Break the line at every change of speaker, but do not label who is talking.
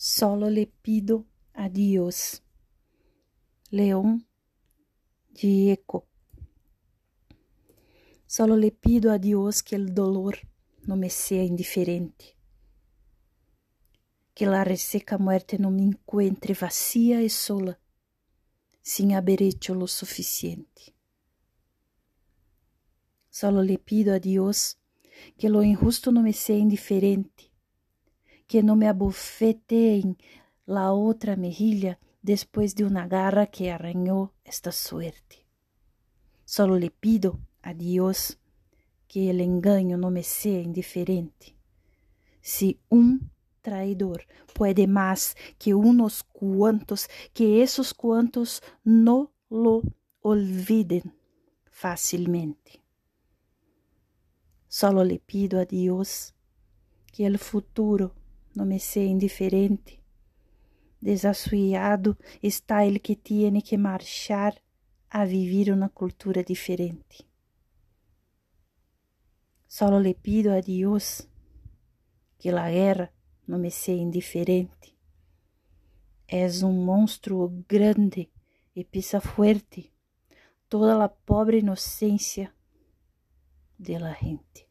Solo le pido a Dios. León Gieco. Solo le pido a Dios que el dolor no me sea indiferente. Que la reseca muerte no me encuentre vacía y sola, sin haber hecho lo suficiente. Solo le pido a Dios que lo injusto no me sea indiferente que no me abofeteen la otra mejilla después de una garra que arañó esta suerte. Solo le pido a Dios que el engaño no me sea indiferente. Si un traidor puede más que unos cuantos, que esos cuantos no lo olviden fácilmente. Solo le pido a Dios que el futuro no me sea indiferente. Desassuiado está ele que tiene que marchar a vivir uma cultura diferente. Solo le pido a Dios que la guerra no me sea indiferente. És um monstro grande e pisa fuerte toda la pobre inocência de la gente.